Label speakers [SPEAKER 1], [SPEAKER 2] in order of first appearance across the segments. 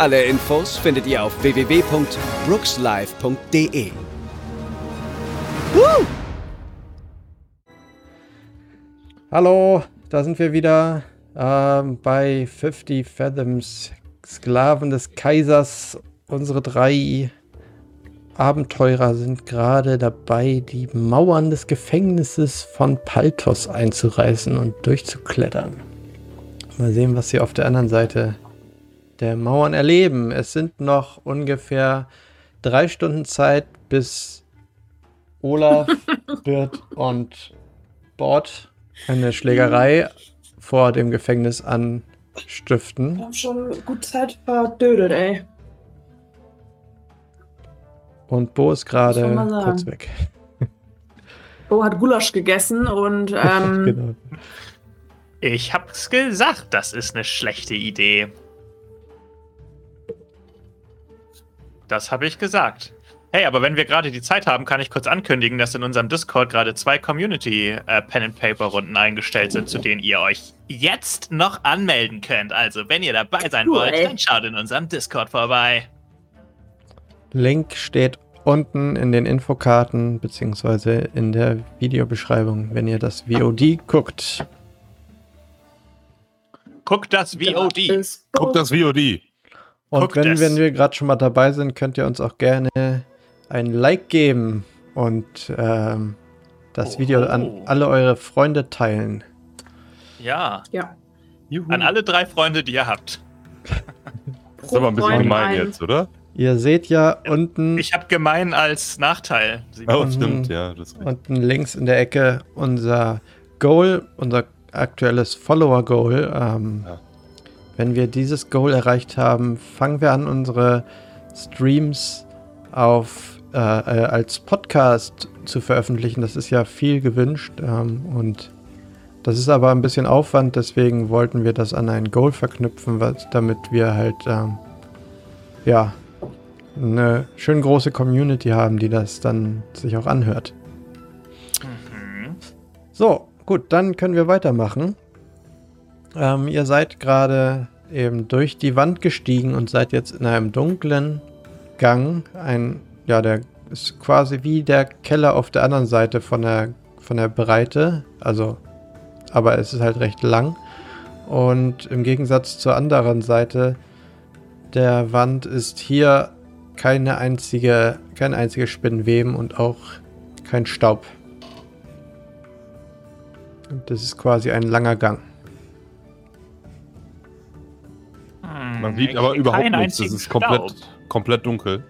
[SPEAKER 1] Alle Infos findet ihr auf www.brookslive.de.
[SPEAKER 2] Hallo, da sind wir wieder ähm, bei 50 Fathoms, Sklaven des Kaisers. Unsere drei Abenteurer sind gerade dabei, die Mauern des Gefängnisses von Paltos einzureißen und durchzuklettern. Mal sehen, was sie auf der anderen Seite der Mauern erleben. Es sind noch ungefähr drei Stunden Zeit, bis Olaf, Bert und Bord eine Schlägerei vor dem Gefängnis anstiften.
[SPEAKER 3] Wir haben schon gut Zeit verdödelt, ey.
[SPEAKER 2] Und Bo ist gerade kurz weg.
[SPEAKER 3] Bo hat Gulasch gegessen und ähm,
[SPEAKER 2] genau.
[SPEAKER 4] Ich hab's gesagt, das ist eine schlechte Idee. Das habe ich gesagt. Hey, aber wenn wir gerade die Zeit haben, kann ich kurz ankündigen, dass in unserem Discord gerade zwei Community äh, Pen and Paper Runden eingestellt sind, zu denen ihr euch jetzt noch anmelden könnt. Also, wenn ihr dabei sein
[SPEAKER 3] Cool.
[SPEAKER 4] wollt, dann schaut in unserem Discord vorbei.
[SPEAKER 2] Link steht unten in den Infokarten beziehungsweise in der Videobeschreibung, wenn ihr das VOD guckt.
[SPEAKER 4] Guckt das VOD.
[SPEAKER 3] Ist Bo.
[SPEAKER 5] Guck das VOD.
[SPEAKER 2] Und
[SPEAKER 4] Guckt
[SPEAKER 2] wenn,
[SPEAKER 4] es.
[SPEAKER 2] wenn wir gerade schon mal dabei sind, könnt ihr uns auch gerne ein Like geben und ähm, das Video an
[SPEAKER 4] Oh.
[SPEAKER 2] alle eure Freunde teilen.
[SPEAKER 4] Ja,
[SPEAKER 3] Ja.
[SPEAKER 5] Juhu.
[SPEAKER 4] an alle drei Freunde, die ihr habt.
[SPEAKER 5] Das ist aber ein bisschen
[SPEAKER 3] Freund
[SPEAKER 5] gemein
[SPEAKER 3] ein.
[SPEAKER 5] jetzt, oder?
[SPEAKER 2] Ihr seht ja unten,
[SPEAKER 4] Ich habe gemein als Nachteil. Simon.
[SPEAKER 5] Oh, stimmt, ja. Das
[SPEAKER 2] unten links in der Ecke unser Goal, unser aktuelles Follower-Goal. Ähm,
[SPEAKER 5] Ja.
[SPEAKER 2] Wenn wir dieses Goal erreicht haben, fangen wir an, unsere Streams auf äh, äh, als Podcast zu veröffentlichen. Das ist ja viel gewünscht ähm, und das ist aber ein bisschen Aufwand, deswegen wollten wir das an ein Goal verknüpfen, was, damit wir halt ähm, ja eine schön große Community haben, die das dann sich auch anhört.
[SPEAKER 4] Mhm.
[SPEAKER 2] So, gut, dann können wir weitermachen. Ähm, ihr seid gerade eben durch die Wand gestiegen und seid jetzt in einem dunklen Gang. Ein, ja, der ist quasi wie der Keller auf der anderen Seite von der, von der Breite. Also, aber es ist halt recht lang. Und im Gegensatz zur anderen Seite der Wand ist hier keine einzige, kein einziges Spinnweben und auch kein Staub. Und Das ist quasi ein langer Gang.
[SPEAKER 5] Man sieht
[SPEAKER 4] Ich
[SPEAKER 5] aber überhaupt nichts.
[SPEAKER 4] Einzigen
[SPEAKER 5] ist komplett, komplett dunkel.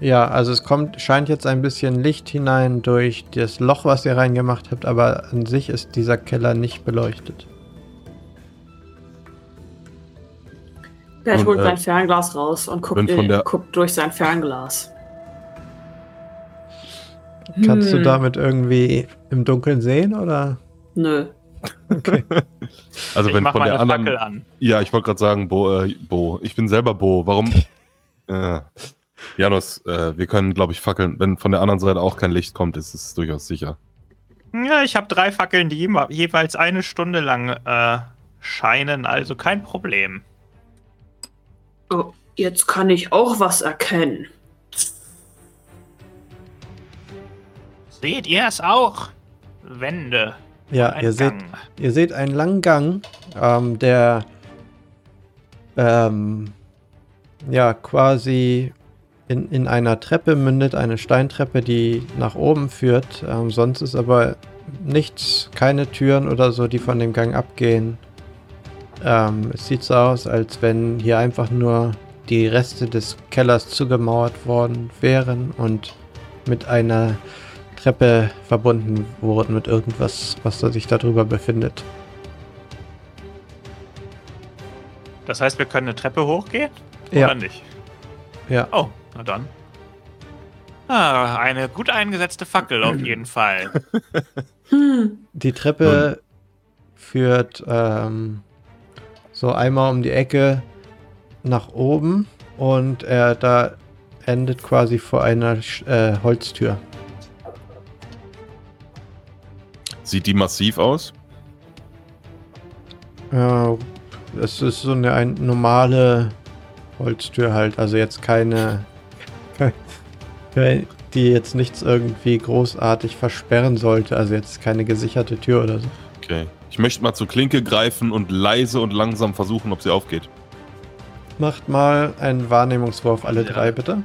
[SPEAKER 2] Ja, also es kommt, scheint jetzt ein bisschen Licht hinein durch das Loch, was ihr reingemacht habt, aber an sich ist dieser Keller nicht beleuchtet.
[SPEAKER 5] Und,
[SPEAKER 3] holt
[SPEAKER 5] äh,
[SPEAKER 3] sein Fernglas raus und guckt, in,
[SPEAKER 5] der-
[SPEAKER 3] guckt durch sein Fernglas.
[SPEAKER 2] Kannst du
[SPEAKER 3] Hm,
[SPEAKER 2] damit irgendwie im Dunkeln sehen oder?
[SPEAKER 3] Nö.
[SPEAKER 5] Also
[SPEAKER 4] ich
[SPEAKER 5] wenn
[SPEAKER 4] mach
[SPEAKER 5] von
[SPEAKER 4] meine
[SPEAKER 5] der anderen.
[SPEAKER 4] Fackel an.
[SPEAKER 5] Ja, ich wollte gerade sagen, Bo, äh, Bo. Ich bin selber Bo. Warum? äh, Janus, äh, wir können, glaube ich, fackeln. Wenn von der anderen Seite auch kein Licht kommt, ist es durchaus sicher.
[SPEAKER 4] Ja, ich habe drei Fackeln, die jeweils eine Stunde lang äh, scheinen, also kein Problem.
[SPEAKER 3] Oh, jetzt kann ich auch was erkennen.
[SPEAKER 4] Seht ihr es auch? Wände.
[SPEAKER 2] Ja,
[SPEAKER 4] ein
[SPEAKER 2] ihr seht,
[SPEAKER 4] Gang.
[SPEAKER 2] ihr seht einen langen Gang, ähm, der ähm, ja quasi in, in einer Treppe mündet, eine Steintreppe, die nach oben führt. Ähm, sonst ist aber nichts, keine Türen oder so, die von dem Gang abgehen. Ähm, es sieht so aus, als wenn hier einfach nur die Reste des Kellers zugemauert worden wären und mit einer Treppe verbunden wurden mit irgendwas, was da sich darüber befindet.
[SPEAKER 4] Das heißt, wir können eine Treppe hochgehen?
[SPEAKER 2] Ja.
[SPEAKER 4] Oder nicht?
[SPEAKER 2] Ja.
[SPEAKER 4] Oh, na dann. Ah, eine gut eingesetzte Fackel auf jeden Fall.
[SPEAKER 3] Hm.
[SPEAKER 2] Die Treppe führt ähm, so einmal um die Ecke nach oben und er da endet quasi vor einer äh, Holztür.
[SPEAKER 5] Sieht die massiv aus?
[SPEAKER 2] Ja, es ist so eine ein, normale Holztür halt, also jetzt keine, keine, die jetzt nichts irgendwie großartig versperren sollte, also jetzt keine gesicherte Tür oder so.
[SPEAKER 5] Okay. Ich möchte mal zur Klinke greifen und leise und langsam versuchen, ob sie aufgeht.
[SPEAKER 2] Macht mal einen Wahrnehmungswurf alle
[SPEAKER 4] Ja.
[SPEAKER 2] drei bitte.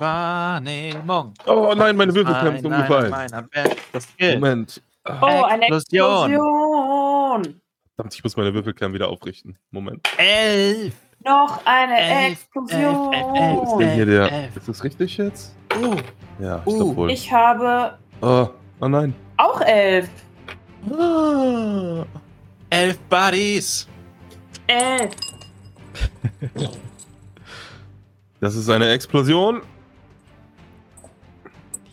[SPEAKER 4] Wahrnehmung.
[SPEAKER 5] Oh nein, meine Würfelkämpfe sind umgefallen. Moment.
[SPEAKER 3] Oh, eine
[SPEAKER 4] Explosion.
[SPEAKER 3] Explosion.
[SPEAKER 5] Verdammt, ich muss meine Würfelkern wieder aufrichten. Moment.
[SPEAKER 4] Elf.
[SPEAKER 3] Noch eine
[SPEAKER 4] Elf,
[SPEAKER 3] Explosion.
[SPEAKER 4] elf, elf,
[SPEAKER 5] Ist denn hier der.
[SPEAKER 4] elf.
[SPEAKER 5] Ist das richtig jetzt?
[SPEAKER 4] Uh,
[SPEAKER 5] Ja, ich
[SPEAKER 4] Uh.
[SPEAKER 5] glaube wohl.
[SPEAKER 3] Ich habe
[SPEAKER 5] Oh, oh nein.
[SPEAKER 3] auch elf.
[SPEAKER 4] Ah. elf Buddies.
[SPEAKER 3] Elf.
[SPEAKER 5] Das ist eine Explosion.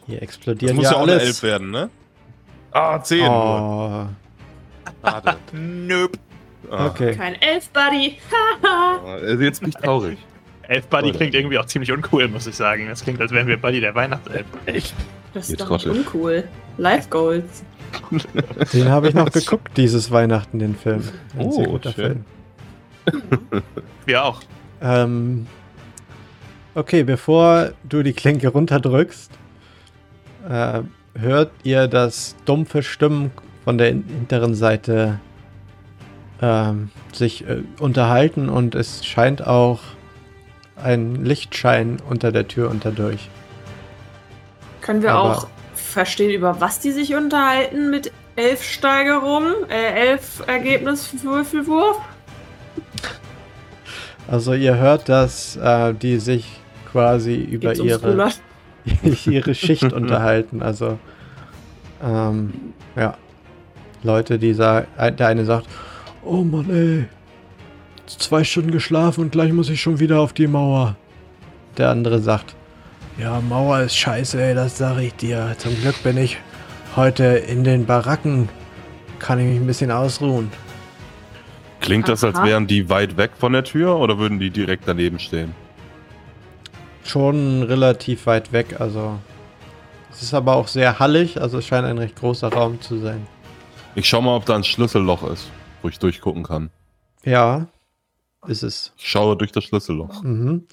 [SPEAKER 2] Hier
[SPEAKER 5] Das
[SPEAKER 2] explodiert
[SPEAKER 5] muss
[SPEAKER 2] ja
[SPEAKER 5] ja auch eine
[SPEAKER 2] alles.
[SPEAKER 5] Elf werden, ne? Ah, 10 nur.
[SPEAKER 2] oh,
[SPEAKER 5] Schade.
[SPEAKER 4] Nope.
[SPEAKER 5] Ah,
[SPEAKER 2] okay.
[SPEAKER 3] Kein Elf, Buddy.
[SPEAKER 5] also jetzt bin ich traurig.
[SPEAKER 4] Elf Buddy
[SPEAKER 5] Leute.
[SPEAKER 4] klingt irgendwie auch ziemlich uncool, muss ich sagen. Das klingt, als wären wir Buddy der Weihnachtself.
[SPEAKER 5] Echt?
[SPEAKER 3] Das ist doch nicht
[SPEAKER 5] Trottel.
[SPEAKER 3] uncool. Life Goals.
[SPEAKER 2] Den habe ich noch geguckt, dieses Weihnachten, den Film. Ein
[SPEAKER 5] Oh,
[SPEAKER 2] sehr guter
[SPEAKER 5] schön.
[SPEAKER 2] Film.
[SPEAKER 4] Wir auch.
[SPEAKER 2] Ähm, okay, bevor du die Klinke runterdrückst, äh, hört ihr, dass dumpfe Stimmen von der in- hinteren Seite ähm, sich äh, unterhalten und es scheint auch ein Lichtschein unter der Tür unterdurch.
[SPEAKER 3] Können wir
[SPEAKER 2] Aber-
[SPEAKER 3] auch verstehen, über was die sich unterhalten mit elf Steigerungen, äh, elf Ergebniswürfelwurf?
[SPEAKER 2] Also ihr hört, dass äh, die sich quasi über
[SPEAKER 3] Geht's
[SPEAKER 2] ihre? ihre Schicht unterhalten. Also, ähm, ja. Leute, die sagen, der eine sagt, oh Mann, ey, zwei Stunden geschlafen und gleich muss ich schon wieder auf die Mauer. Der andere sagt, ja, Mauer ist scheiße, ey, das sage ich dir. Zum Glück bin ich heute in den Baracken, kann ich mich ein bisschen ausruhen.
[SPEAKER 5] Klingt das, als wären die weit weg von der Tür oder würden die direkt daneben stehen?
[SPEAKER 2] Schon relativ weit weg, also. Es ist aber auch sehr hallig, also es scheint ein recht großer Raum zu sein.
[SPEAKER 5] Ich schau mal, ob da ein Schlüsselloch ist, wo ich durchgucken kann.
[SPEAKER 2] Ja, ist es.
[SPEAKER 5] Ich schaue durch das Schlüsselloch.
[SPEAKER 2] Mhm.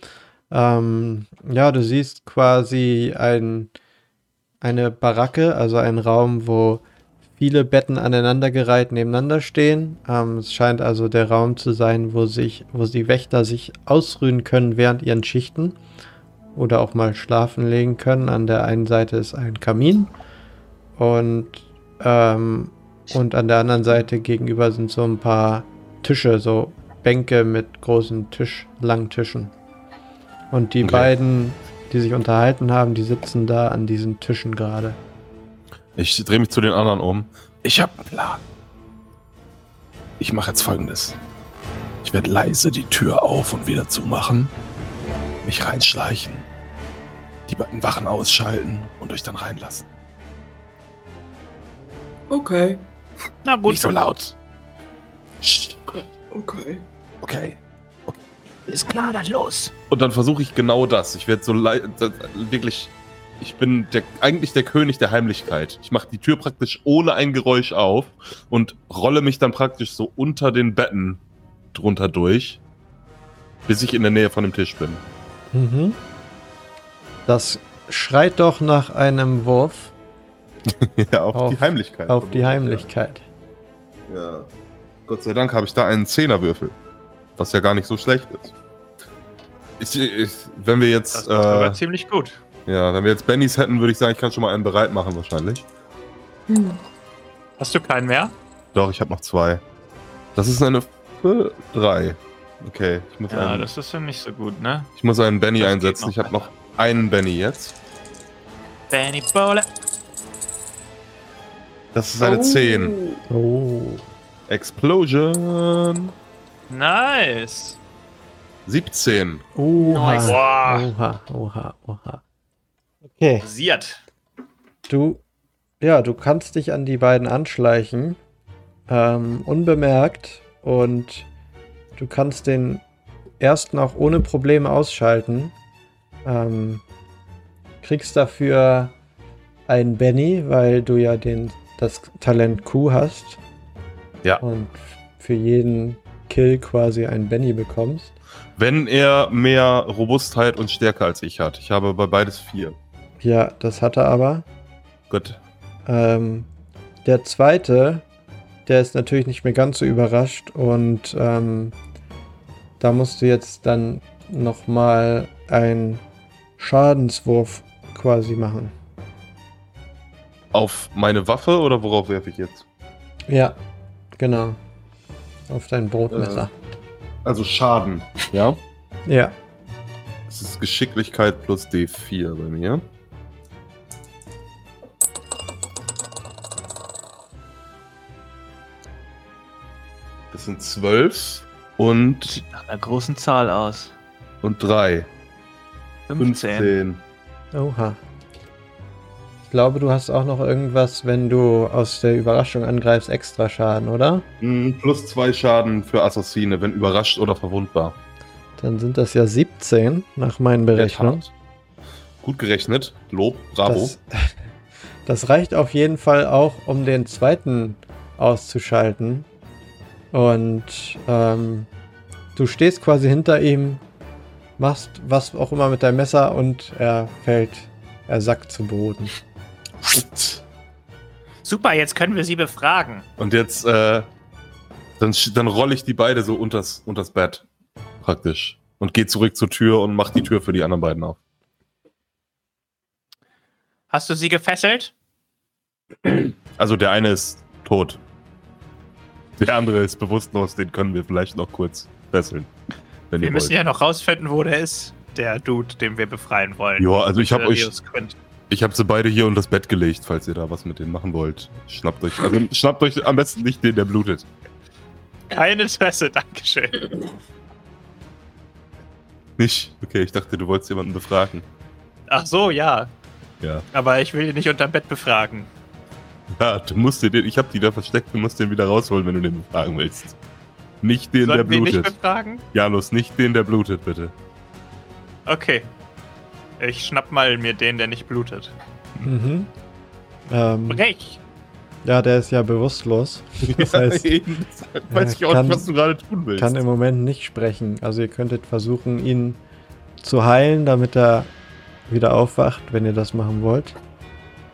[SPEAKER 2] Ähm, ja, du siehst quasi ein, eine Baracke, also einen Raum, wo viele Betten aneinandergereiht nebeneinander stehen. Ähm, es scheint also der Raum zu sein, wo sich, wo die Wächter sich ausruhen können während ihren Schichten oder auch mal schlafen legen können. An der einen Seite ist ein Kamin und ähm, und an der anderen Seite gegenüber sind so ein paar Tische, so Bänke mit großen Tisch, langen Tischen. Und die
[SPEAKER 5] Okay.
[SPEAKER 2] beiden, die sich unterhalten haben, die sitzen da an diesen Tischen gerade.
[SPEAKER 5] Ich drehe mich zu den anderen um. Ich habe einen Plan. Ich mache jetzt folgendes. Ich werde leise die Tür auf und wieder zumachen, mich reinschleichen, die beiden Wachen ausschalten und euch dann reinlassen.
[SPEAKER 3] Okay.
[SPEAKER 4] Na gut.
[SPEAKER 5] Nicht so laut. Psst.
[SPEAKER 3] Okay.
[SPEAKER 5] Okay.
[SPEAKER 4] Ist klar, dann los.
[SPEAKER 5] Und dann versuche ich genau das. Ich werde so lei- das- wirklich. Ich bin der, eigentlich der König der Heimlichkeit. Ich mache die Tür praktisch ohne ein Geräusch auf und rolle mich dann praktisch so unter den Betten drunter durch, bis ich in der Nähe von dem Tisch bin.
[SPEAKER 2] Mhm. Das schreit doch nach einem Wurf
[SPEAKER 5] ja, auf,
[SPEAKER 2] Auf-
[SPEAKER 5] die Heimlichkeit.
[SPEAKER 2] auf die Heimlichkeit.
[SPEAKER 5] Ja. ja. Gott sei Dank habe ich da einen Zehnerwürfel. Was ja gar nicht so schlecht ist. Ich, ich, wenn wir
[SPEAKER 4] Das
[SPEAKER 5] jetzt,
[SPEAKER 4] ist aber
[SPEAKER 5] äh,
[SPEAKER 4] ziemlich gut.
[SPEAKER 5] ja, wenn wir jetzt Bennys hätten, würde ich sagen, ich kann schon mal einen bereit machen wahrscheinlich.
[SPEAKER 3] Hm.
[SPEAKER 4] Hast du keinen mehr?
[SPEAKER 5] Doch, ich habe noch zwei. Das ist eine F- drei. Okay, ich muss,
[SPEAKER 4] Ja,
[SPEAKER 5] einen,
[SPEAKER 4] das ist ja nicht so gut, ne?
[SPEAKER 5] ich muss einen Benny
[SPEAKER 4] das
[SPEAKER 5] einsetzen. Ich habe noch einen Benny jetzt.
[SPEAKER 4] Benny Bowler.
[SPEAKER 5] Das ist eine
[SPEAKER 3] Oh.
[SPEAKER 5] 10.
[SPEAKER 2] Oh.
[SPEAKER 5] Explosion.
[SPEAKER 4] Nice.
[SPEAKER 5] 17.
[SPEAKER 2] Oha,
[SPEAKER 3] Nice.
[SPEAKER 2] Oha, oha, oha. Okay,
[SPEAKER 4] Siert.
[SPEAKER 2] du, ja, du kannst dich an die beiden anschleichen, ähm, unbemerkt und du kannst den ersten auch ohne Probleme ausschalten. Ähm, kriegst dafür einen Benny, weil du ja den, das Talent Q hast.
[SPEAKER 5] Ja.
[SPEAKER 2] Und für jeden Kill quasi einen Benny bekommst.
[SPEAKER 5] Wenn er mehr Robustheit und Stärke als ich hat. Ich habe bei beides vier.
[SPEAKER 2] Ja, das hat er aber.
[SPEAKER 5] Gut.
[SPEAKER 2] Ähm, der zweite, der ist natürlich nicht mehr ganz so überrascht und ähm, da musst du jetzt dann nochmal einen Schadenswurf quasi machen.
[SPEAKER 5] Auf meine Waffe oder worauf werfe ich jetzt?
[SPEAKER 2] Ja, genau. Auf dein Brotmesser.
[SPEAKER 5] Also Schaden. Ja.
[SPEAKER 2] Ja.
[SPEAKER 5] Das ist Geschicklichkeit plus D4 bei mir. Das sind 12 und,
[SPEAKER 4] Sieht nach einer großen Zahl aus.
[SPEAKER 5] und 3.
[SPEAKER 4] 15.
[SPEAKER 5] 15.
[SPEAKER 2] Oha. Ich glaube, du hast auch noch irgendwas, wenn du aus der Überraschung angreifst, extra Schaden, oder?
[SPEAKER 5] Mm, Plus 2 Schaden für Assassine, wenn überrascht oder verwundbar.
[SPEAKER 2] Dann sind das ja 17 nach meinen Berechnungen.
[SPEAKER 5] Gut gerechnet. Lob, bravo.
[SPEAKER 2] Das, das reicht auf jeden Fall auch, um den zweiten auszuschalten. Und ähm, du stehst quasi hinter ihm, machst was auch immer mit deinem Messer und er fällt, er sackt zu Boden.
[SPEAKER 4] Super, jetzt können wir sie befragen.
[SPEAKER 5] Und jetzt, äh, dann, dann rolle ich die beide so unters, unters Bett. Praktisch. Und gehe zurück zur Tür und mach die Tür für die anderen beiden auf.
[SPEAKER 4] Hast du sie gefesselt?
[SPEAKER 5] Also der eine ist tot. Der andere ist bewusstlos, den können wir vielleicht noch kurz fesseln. Wenn
[SPEAKER 4] Wir müssen
[SPEAKER 5] wollt.
[SPEAKER 4] ja noch rausfinden, wo der ist. Der Dude, den wir befreien wollen.
[SPEAKER 5] Ja, also ich habe euch,
[SPEAKER 4] Sirius Quint.
[SPEAKER 5] ich habe sie beide hier unter das Bett gelegt, falls ihr da was mit denen machen wollt. Schnappt euch, also schnappt euch am besten nicht den, der blutet.
[SPEAKER 4] Kein Interesse, Dankeschön.
[SPEAKER 5] Nicht? Okay, ich dachte, du wolltest jemanden befragen.
[SPEAKER 4] Ach so, ja.
[SPEAKER 5] Ja.
[SPEAKER 4] Aber ich will ihn nicht unterm Bett befragen.
[SPEAKER 5] Ja, du musst dir den, ich habe die da versteckt, du musst den wieder rausholen, wenn du den befragen willst. Nicht den, der
[SPEAKER 4] Sollten wir ihn nicht
[SPEAKER 5] blutet.
[SPEAKER 4] befragen?
[SPEAKER 5] Janus, nicht den, der blutet, bitte.
[SPEAKER 4] Okay. Ich schnapp mal mir den, der nicht blutet.
[SPEAKER 2] Mhm. Ähm,
[SPEAKER 4] Brech!
[SPEAKER 2] ja, der ist ja bewusstlos. Das heißt,
[SPEAKER 5] eben, deshalb weiß ich auch
[SPEAKER 2] kann-
[SPEAKER 5] nicht, was du gerade tun willst.
[SPEAKER 2] kann im Moment nicht sprechen. Also ihr könntet versuchen, ihn zu heilen, damit er wieder aufwacht, wenn ihr das machen wollt.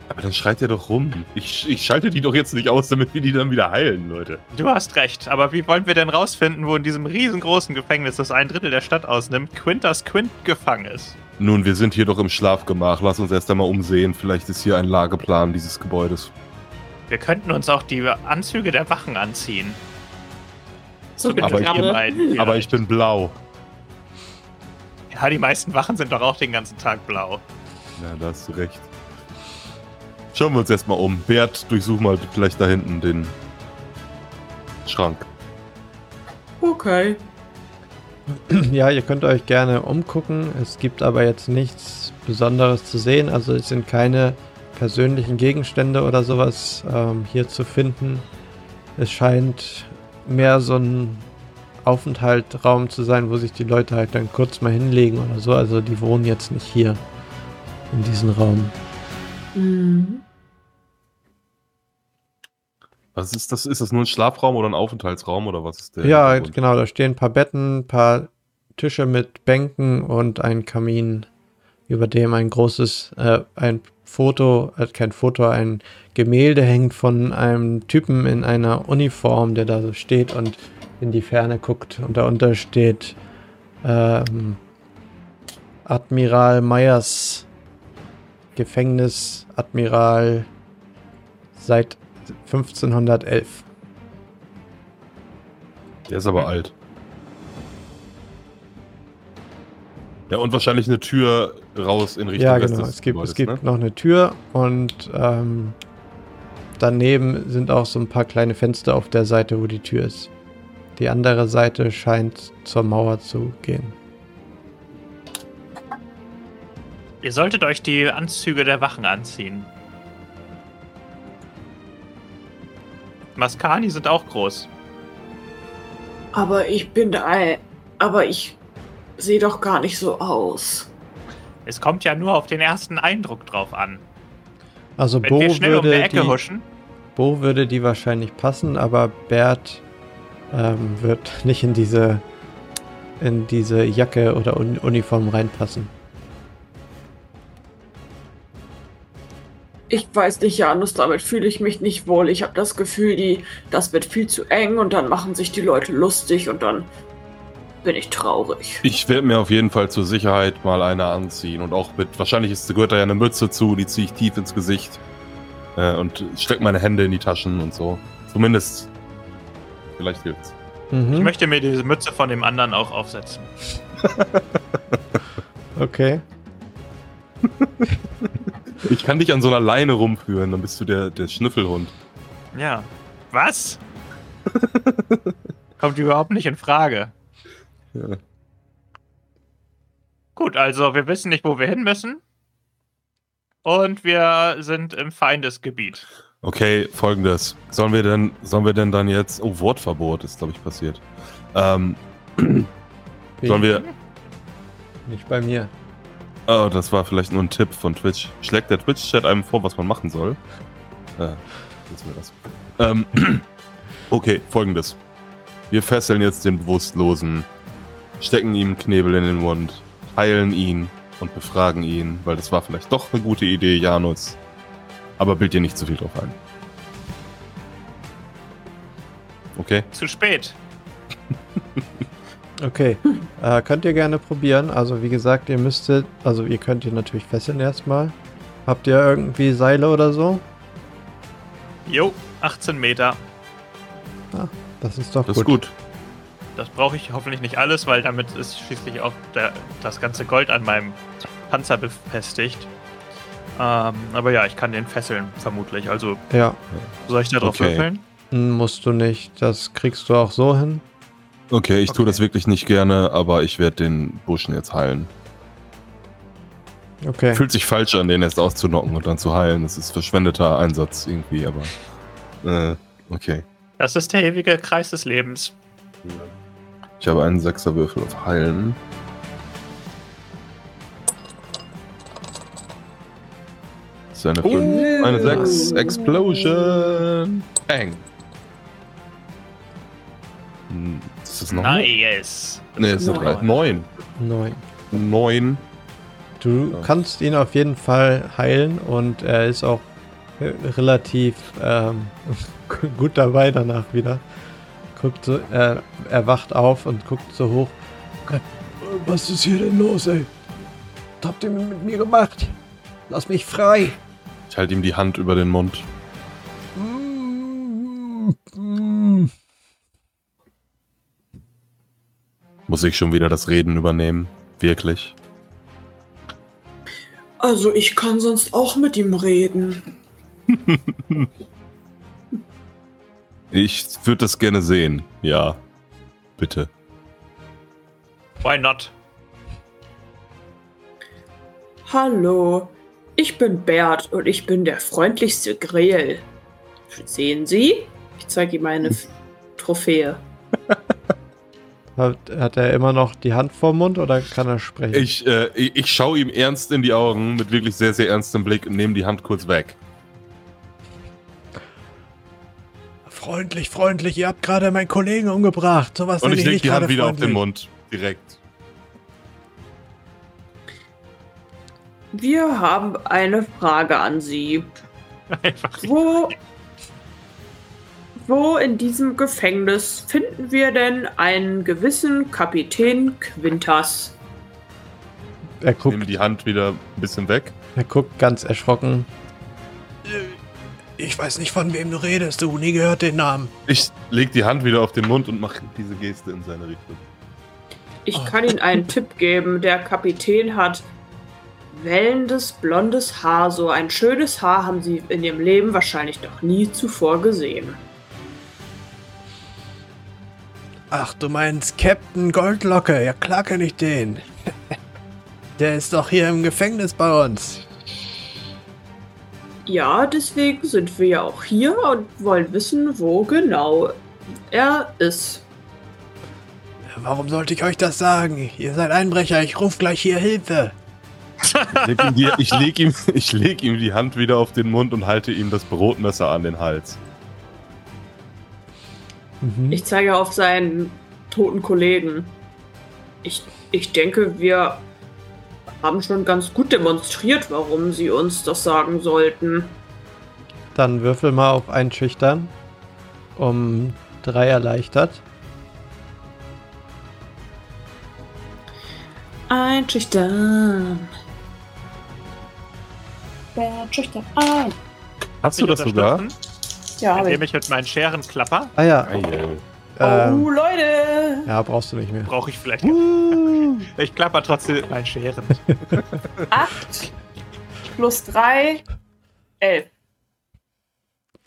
[SPEAKER 5] Aber dann schreit er doch rum. Ich, ich schalte die doch jetzt nicht aus, damit wir die dann wieder heilen, Leute.
[SPEAKER 4] Du hast recht, aber wie wollen wir denn rausfinden, wo in diesem riesengroßen Gefängnis, das ein Drittel der Stadt ausnimmt, Quintas Quint gefangen ist?
[SPEAKER 5] Nun, wir sind hier doch im Schlafgemach. Lass uns erst einmal umsehen. Vielleicht ist hier ein Lageplan dieses Gebäudes.
[SPEAKER 4] Wir könnten uns auch die Anzüge der Wachen anziehen.
[SPEAKER 3] So
[SPEAKER 5] Aber ich-
[SPEAKER 3] Grabe.
[SPEAKER 4] beiden.
[SPEAKER 5] Aber ich bin blau.
[SPEAKER 4] Ja, die meisten Wachen sind doch auch den ganzen Tag blau.
[SPEAKER 5] Ja, da hast du recht. Schauen wir uns erstmal um. Bert, durchsuch mal vielleicht da hinten den Schrank.
[SPEAKER 3] Okay.
[SPEAKER 2] Ja, ihr könnt euch gerne umgucken. Es gibt aber jetzt nichts Besonderes zu sehen. Also es sind keine persönlichen Gegenstände oder sowas ähm, hier zu finden. Es scheint mehr so ein Aufenthaltsraum zu sein, wo sich die Leute halt dann kurz mal hinlegen oder so. Also die wohnen jetzt nicht hier in diesem Raum.
[SPEAKER 3] Mhm.
[SPEAKER 5] Was ist das? Ist das nur ein Schlafraum oder ein Aufenthaltsraum oder was ist der?
[SPEAKER 2] Ja, genau, da stehen ein paar Betten, ein paar Tische mit Bänken und ein Kamin, über dem ein großes, äh, ein Foto, äh, kein Foto, ein Gemälde hängt von einem Typen in einer Uniform, der da so steht und in die Ferne guckt. Und darunter steht ähm, Admiral Meyers Gefängnis, Admiral seit 1511.
[SPEAKER 5] Der ist aber alt. Ja, und wahrscheinlich eine Tür raus in Richtung
[SPEAKER 2] Ja, genau.
[SPEAKER 5] des
[SPEAKER 2] Es gibt,
[SPEAKER 5] Gebäudes,
[SPEAKER 2] es gibt
[SPEAKER 5] ne?
[SPEAKER 2] noch eine Tür und ähm, daneben sind auch so ein paar kleine Fenster auf der Seite, wo die Tür ist. Die andere Seite scheint zur Mauer zu gehen.
[SPEAKER 4] Ihr solltet euch die Anzüge der Wachen anziehen. Maskani sind auch groß.
[SPEAKER 3] Aber ich bin da. Aber ich sehe doch gar nicht so aus.
[SPEAKER 4] Es kommt ja nur auf den ersten Eindruck drauf an.
[SPEAKER 2] Also
[SPEAKER 4] Wenn
[SPEAKER 2] Bo
[SPEAKER 4] wir schnell um die
[SPEAKER 2] würde,
[SPEAKER 4] Ecke
[SPEAKER 2] die,
[SPEAKER 4] huschen,
[SPEAKER 2] Bo würde die wahrscheinlich passen, aber Bert ähm, wird nicht in diese in diese Jacke oder Un Uniform reinpassen.
[SPEAKER 3] Ich weiß nicht, Janus, damit fühle ich mich nicht wohl. Ich habe das Gefühl, die, das wird viel zu eng und dann machen sich die Leute lustig und dann bin ich traurig.
[SPEAKER 5] Ich werde mir auf jeden Fall zur Sicherheit mal eine anziehen. Und auch mit, wahrscheinlich ist, gehört da ja eine Mütze zu, die ziehe ich tief ins Gesicht. Äh, und steck meine Hände in die Taschen und so. Zumindest. Vielleicht hilft's.
[SPEAKER 2] Mhm.
[SPEAKER 4] ich möchte mir diese Mütze von dem anderen auch aufsetzen.
[SPEAKER 2] Okay.
[SPEAKER 5] Ich kann dich an so einer Leine rumführen, dann bist du der, der Schnüffelhund.
[SPEAKER 4] Ja. Was? Kommt überhaupt nicht in Frage.
[SPEAKER 5] Ja.
[SPEAKER 4] Gut, also wir wissen nicht, wo wir hin müssen. Und wir sind im Feindesgebiet.
[SPEAKER 5] Okay, folgendes. Sollen wir denn, sollen wir denn dann jetzt. Oh, Wortverbot ist, glaube ich, passiert. Ähm, sollen wir.
[SPEAKER 2] Nicht bei mir.
[SPEAKER 5] Oh, das war vielleicht nur ein Tipp von Twitch. Schlägt der Twitch-Chat einem vor, was man machen soll? Äh, wir das. Ähm, okay, folgendes. Wir fesseln jetzt den Bewusstlosen, stecken ihm Knebel in den Mund, heilen ihn und befragen ihn, weil das war vielleicht doch eine gute Idee, Janus. Aber bild dir nicht zu viel drauf ein. Okay?
[SPEAKER 4] Zu spät.
[SPEAKER 2] Okay. äh, könnt ihr gerne probieren. Also wie gesagt, ihr müsstet, also ihr könnt ihr natürlich fesseln erstmal. Habt ihr irgendwie Seile oder so?
[SPEAKER 4] Jo, 18 Meter.
[SPEAKER 2] Das ist doch
[SPEAKER 5] Das
[SPEAKER 2] gut.
[SPEAKER 5] ist gut.
[SPEAKER 4] Das brauche ich hoffentlich nicht alles, weil damit ist schließlich auch der, das ganze Gold an meinem Panzer befestigt. Ähm, aber ja, ich kann den fesseln, vermutlich. Also
[SPEAKER 2] Ja,
[SPEAKER 4] soll ich da drauf
[SPEAKER 5] Okay.
[SPEAKER 4] würfeln?
[SPEAKER 2] m, musst du nicht. Das kriegst du auch so hin.
[SPEAKER 5] Okay, ich tue
[SPEAKER 4] Okay.
[SPEAKER 5] das wirklich nicht gerne, aber ich werde den Burschen jetzt heilen.
[SPEAKER 2] Okay.
[SPEAKER 5] Fühlt sich falsch an, den erst auszunocken und dann zu heilen. Das ist verschwendeter Einsatz irgendwie, aber. Äh, okay.
[SPEAKER 4] Das ist der ewige Kreis des Lebens.
[SPEAKER 5] Ich habe einen Sechserwürfel auf Heilen. Das ist eine 5, eine 6. Explosion! Bang! Ist das noch?
[SPEAKER 4] Nice.
[SPEAKER 5] Ne, es sind
[SPEAKER 3] Neun.
[SPEAKER 5] 9.
[SPEAKER 2] Neun.
[SPEAKER 5] 9.
[SPEAKER 2] Du
[SPEAKER 5] Ja.
[SPEAKER 2] kannst ihn auf jeden Fall heilen und er ist auch äh, relativ ähm, gut dabei danach wieder. Guckt so, er, er wacht auf und guckt so hoch. Was ist hier denn los, ey? Was habt ihr mit mir gemacht? Lass mich frei.
[SPEAKER 5] Ich halte ihm die Hand über den Mund. Muss ich schon wieder das Reden übernehmen? Wirklich?
[SPEAKER 3] Also ich kann sonst auch mit ihm reden.
[SPEAKER 5] Ich würde das gerne sehen. Ja. Bitte.
[SPEAKER 4] Why not?
[SPEAKER 3] Hallo, ich bin Bert und ich bin der freundlichste Greel. Sehen Sie? Ich zeige ihm meine Trophäe.
[SPEAKER 2] Hat, hat er immer noch die Hand vorm Mund oder kann er sprechen?
[SPEAKER 5] Ich, äh, ich, ich schaue ihm ernst in die Augen mit wirklich sehr, sehr ernstem Blick und nehme die Hand kurz weg.
[SPEAKER 2] Freundlich, freundlich, ihr habt gerade meinen Kollegen umgebracht. Sowas
[SPEAKER 5] Und ich lege
[SPEAKER 2] nicht
[SPEAKER 5] die Hand
[SPEAKER 2] gerade
[SPEAKER 5] wieder auf den
[SPEAKER 2] freundlich.
[SPEAKER 5] Mund. Direkt.
[SPEAKER 3] Wir haben eine Frage an Sie.
[SPEAKER 4] Einfach
[SPEAKER 3] Wo, wo in diesem Gefängnis finden wir denn einen gewissen Kapitän Quintas?
[SPEAKER 2] Er
[SPEAKER 5] Ich nehme
[SPEAKER 2] guckt,
[SPEAKER 5] die Hand wieder ein bisschen weg.
[SPEAKER 2] er guckt ganz erschrocken. Ich weiß nicht, von wem du redest, du nie gehört den Namen.
[SPEAKER 5] Ich lege die Hand wieder auf den Mund und mache diese Geste in seine Richtung.
[SPEAKER 3] Ich kann Ihnen einen Tipp geben. Der Kapitän hat wellendes, blondes Haar. So ein schönes Haar haben sie in ihrem Leben wahrscheinlich noch nie zuvor gesehen.
[SPEAKER 2] Ach, du meinst Captain Goldlocke? Ja, klar kenn ich den. Der ist doch hier im Gefängnis bei uns.
[SPEAKER 3] Ja, deswegen sind wir ja auch hier und wollen wissen, wo genau er ist.
[SPEAKER 2] Warum sollte ich euch das sagen? Ihr seid Einbrecher, ich ruf gleich hier Hilfe.
[SPEAKER 5] Ich leg, ihm die, ich, leg ihm, ich leg ihm die Hand wieder auf den Mund und halte ihm das Brotmesser an den Hals.
[SPEAKER 2] Mhm.
[SPEAKER 3] Ich zeige auf seinen toten Kollegen. Ich, ich denke, wir haben schon ganz gut demonstriert, warum sie uns das sagen sollten.
[SPEAKER 2] Dann würfel mal auf Einschüchtern. Um drei erleichtert.
[SPEAKER 3] Einschüchtern. Wer schüchtern ein?
[SPEAKER 5] Hast du das sogar?
[SPEAKER 3] Ja, hab
[SPEAKER 4] Indem
[SPEAKER 3] ich.
[SPEAKER 4] ich mit meinen Scheren klapper,
[SPEAKER 2] Ah ja. Ähm,
[SPEAKER 3] Oh, Leute!
[SPEAKER 2] ja, brauchst du nicht mehr.
[SPEAKER 4] brauche ich vielleicht. Ich klapper trotzdem mit meinen Scheren.
[SPEAKER 3] 8 plus 3, 11.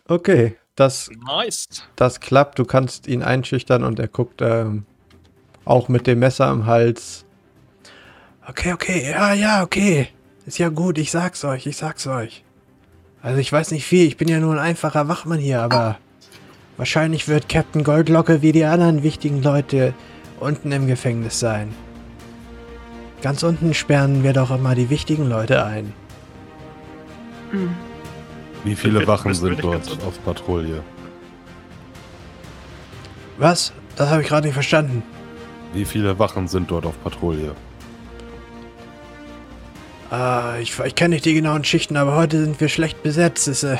[SPEAKER 2] Okay, das,
[SPEAKER 4] Nice.
[SPEAKER 2] das klappt. Du kannst ihn einschüchtern und er guckt ähm, auch mit dem Messer im Hals. Okay, okay, ja, ja, okay. Ist ja gut, ich sag's euch, ich sag's euch. Also ich weiß nicht viel, ich bin ja nur ein einfacher Wachmann hier, aber wahrscheinlich wird Captain Goldlocke wie die anderen wichtigen Leute unten im Gefängnis sein. Ganz unten sperren wir doch immer die wichtigen Leute ein.
[SPEAKER 5] Wie viele Wachen sind dort auf Patrouille?
[SPEAKER 2] Was? Das habe ich gerade nicht verstanden.
[SPEAKER 5] Wie viele Wachen sind dort auf Patrouille?
[SPEAKER 2] Ah, ich, ich kenne nicht die genauen Schichten, aber heute sind wir schlecht besetzt. Es ist, äh,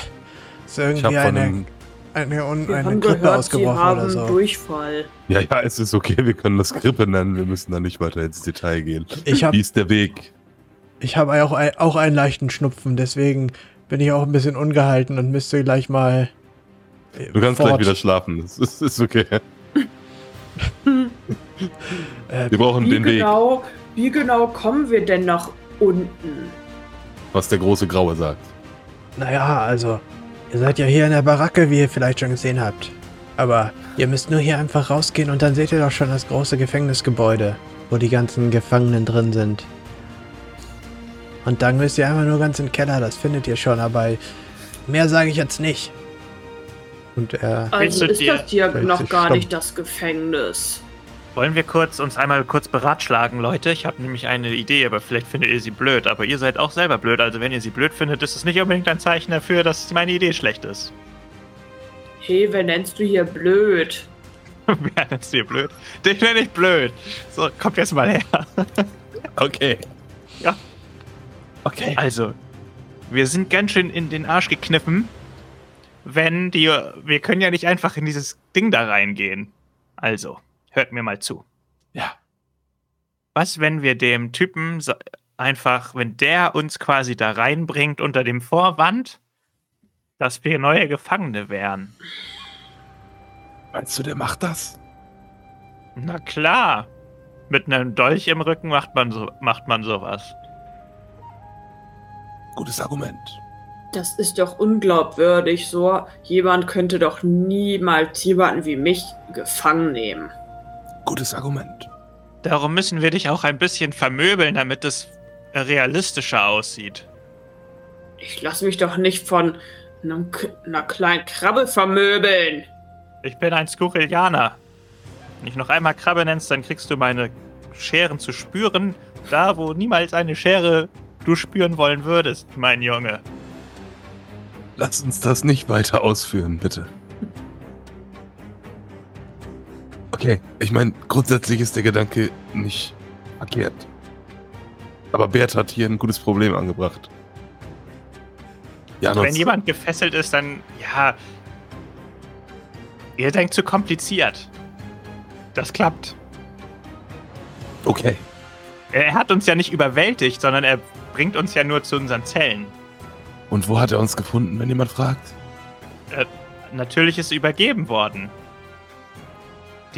[SPEAKER 2] ist irgendwie
[SPEAKER 5] habe
[SPEAKER 2] eine, eine, un,
[SPEAKER 3] Wir
[SPEAKER 2] eine Grippe
[SPEAKER 3] gehört, sie
[SPEAKER 2] ausgebrochen
[SPEAKER 3] haben
[SPEAKER 2] oder so.
[SPEAKER 3] Durchfall.
[SPEAKER 5] Ja, ja, es ist okay, wir können das Grippe nennen, wir müssen da nicht weiter ins Detail gehen.
[SPEAKER 2] Ich
[SPEAKER 5] Wie
[SPEAKER 2] habe
[SPEAKER 5] ist der Weg?
[SPEAKER 2] ich hab auch, ein, auch einen leichten Schnupfen, deswegen bin ich auch ein bisschen ungehalten und müsste gleich mal. äh,
[SPEAKER 5] Du kannst
[SPEAKER 2] fort.
[SPEAKER 5] gleich wieder schlafen, es ist, ist okay.
[SPEAKER 2] Äh,
[SPEAKER 5] Wir brauchen
[SPEAKER 3] Wie
[SPEAKER 5] den Weg,
[SPEAKER 3] genau, wie genau kommen wir denn nach unten?
[SPEAKER 5] was der große Graue sagt.
[SPEAKER 2] naja, also, ihr seid ja hier in der Baracke, wie ihr vielleicht schon gesehen habt. Aber ihr müsst nur hier einfach rausgehen und dann seht ihr doch schon das große Gefängnisgebäude, wo die ganzen Gefangenen drin sind. Und dann müsst ihr einfach nur ganz in den Keller, das findet ihr schon, aber mehr sage ich jetzt nicht. Und er.
[SPEAKER 3] Also ist das hier noch gar
[SPEAKER 2] stumm.
[SPEAKER 3] nicht das Gefängnis.
[SPEAKER 4] Wollen wir kurz uns einmal kurz beratschlagen, Leute? Ich habe nämlich eine Idee, aber vielleicht findet ihr sie blöd. Aber ihr seid auch selber blöd. Also wenn ihr sie blöd findet, ist es nicht unbedingt ein Zeichen dafür, dass meine Idee schlecht ist.
[SPEAKER 3] Hey, wer nennst du hier blöd?
[SPEAKER 4] Wer nennst du hier blöd? Den nenne ich blöd. So, kommt jetzt mal her.
[SPEAKER 5] Okay.
[SPEAKER 4] Okay. Also, wir sind ganz schön in den Arsch gekniffen, wenn die. Wir können ja nicht einfach in dieses Ding da reingehen. Also, hört mir mal zu.
[SPEAKER 5] Ja.
[SPEAKER 4] Was, wenn wir dem Typen einfach, wenn der uns quasi da reinbringt unter dem Vorwand, dass wir neue Gefangene wären?
[SPEAKER 5] Meinst du, der macht das?
[SPEAKER 4] Na klar. Mit einem Dolch im Rücken macht man, so, macht man sowas.
[SPEAKER 5] Gutes Argument.
[SPEAKER 3] Das ist doch unglaubwürdig. So jemand könnte doch niemals jemanden wie mich gefangen nehmen.
[SPEAKER 5] Gutes Argument.
[SPEAKER 4] Darum müssen wir dich auch ein bisschen vermöbeln, damit es realistischer aussieht.
[SPEAKER 3] Ich lasse mich doch nicht von einer kleinen Krabbe vermöbeln.
[SPEAKER 4] Ich bin ein Skurrilianer. Wenn ich noch einmal Krabbe nennst, dann kriegst du meine Scheren zu spüren, da wo niemals eine Schere du spüren wollen würdest, mein Junge.
[SPEAKER 5] Lass uns das nicht weiter ausführen, bitte. Okay, ich meine, grundsätzlich ist der Gedanke nicht verkehrt. Aber Bert hat hier ein gutes Problem angebracht. Ja,
[SPEAKER 4] Wenn jemand gefesselt ist, dann ja. Ihr denkt zu kompliziert. Das klappt.
[SPEAKER 5] Okay.
[SPEAKER 4] Er hat uns ja nicht überwältigt, sondern er bringt uns ja nur zu unseren Zellen.
[SPEAKER 5] Und wo hat er uns gefunden, wenn jemand fragt?
[SPEAKER 4] Natürlich ist übergeben worden.